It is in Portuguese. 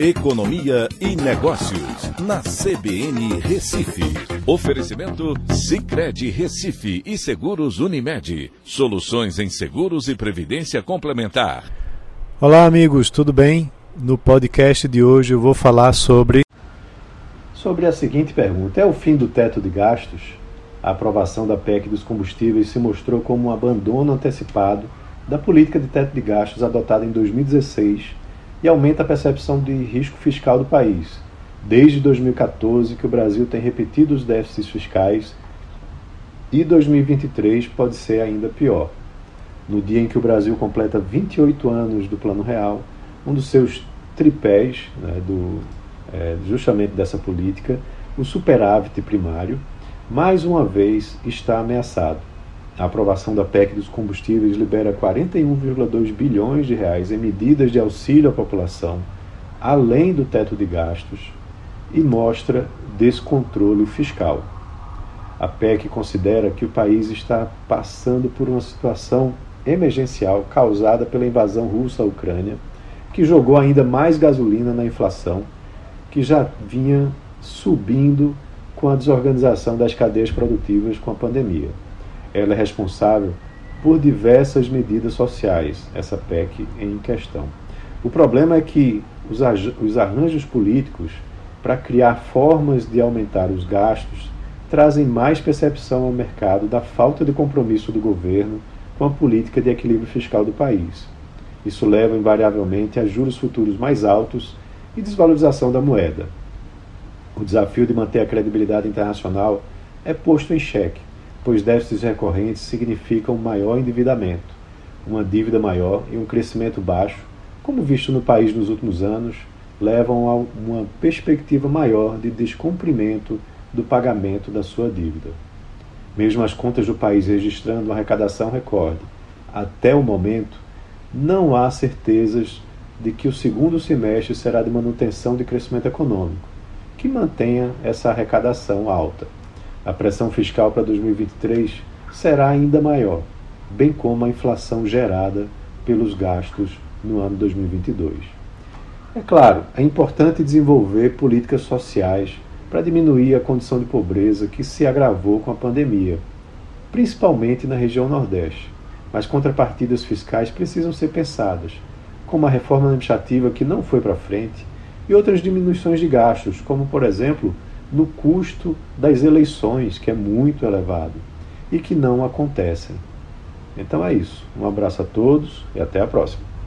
Economia e Negócios, na CBN Recife. Oferecimento Cicred Recife e Seguros Unimed. Soluções em seguros e previdência complementar. Olá, amigos, tudo bem? No podcast de hoje eu vou falar sobre. Sobre a seguinte pergunta: é o fim do teto de gastos? A aprovação da PEC dos combustíveis se mostrou como um abandono antecipado da política de teto de gastos adotada em 2016 e aumenta a percepção de risco fiscal do país. Desde 2014 que o Brasil tem repetido os déficits fiscais e 2023 pode ser ainda pior. No dia em que o Brasil completa 28 anos do Plano Real, um dos seus tripés, né, do, é, justamente dessa política, o superávit primário, mais uma vez está ameaçado. A aprovação da PEC dos combustíveis libera 41,2 bilhões de reais em medidas de auxílio à população, além do teto de gastos, e mostra descontrole fiscal. A PEC considera que o país está passando por uma situação emergencial causada pela invasão russa à Ucrânia, que jogou ainda mais gasolina na inflação, que já vinha subindo com a desorganização das cadeias produtivas com a pandemia. Ela é responsável por diversas medidas sociais, essa PEC em questão. O problema é que os, os arranjos políticos para criar formas de aumentar os gastos trazem mais percepção ao mercado da falta de compromisso do governo com a política de equilíbrio fiscal do país. Isso leva invariavelmente a juros futuros mais altos e desvalorização da moeda. O desafio de manter a credibilidade internacional é posto em xeque pois déficits recorrentes significam maior endividamento, uma dívida maior e um crescimento baixo, como visto no país nos últimos anos, levam a uma perspectiva maior de descumprimento do pagamento da sua dívida. Mesmo as contas do país registrando uma arrecadação recorde, até o momento, não há certezas de que o segundo semestre será de manutenção de crescimento econômico, que mantenha essa arrecadação alta. A pressão fiscal para 2023 será ainda maior, bem como a inflação gerada pelos gastos no ano 2022. É claro, é importante desenvolver políticas sociais para diminuir a condição de pobreza que se agravou com a pandemia, principalmente na região Nordeste. Mas contrapartidas fiscais precisam ser pensadas, como a reforma administrativa que não foi para frente e outras diminuições de gastos, como, por exemplo, no custo das eleições, que é muito elevado e que não acontecem. Então é isso. Um abraço a todos e até a próxima.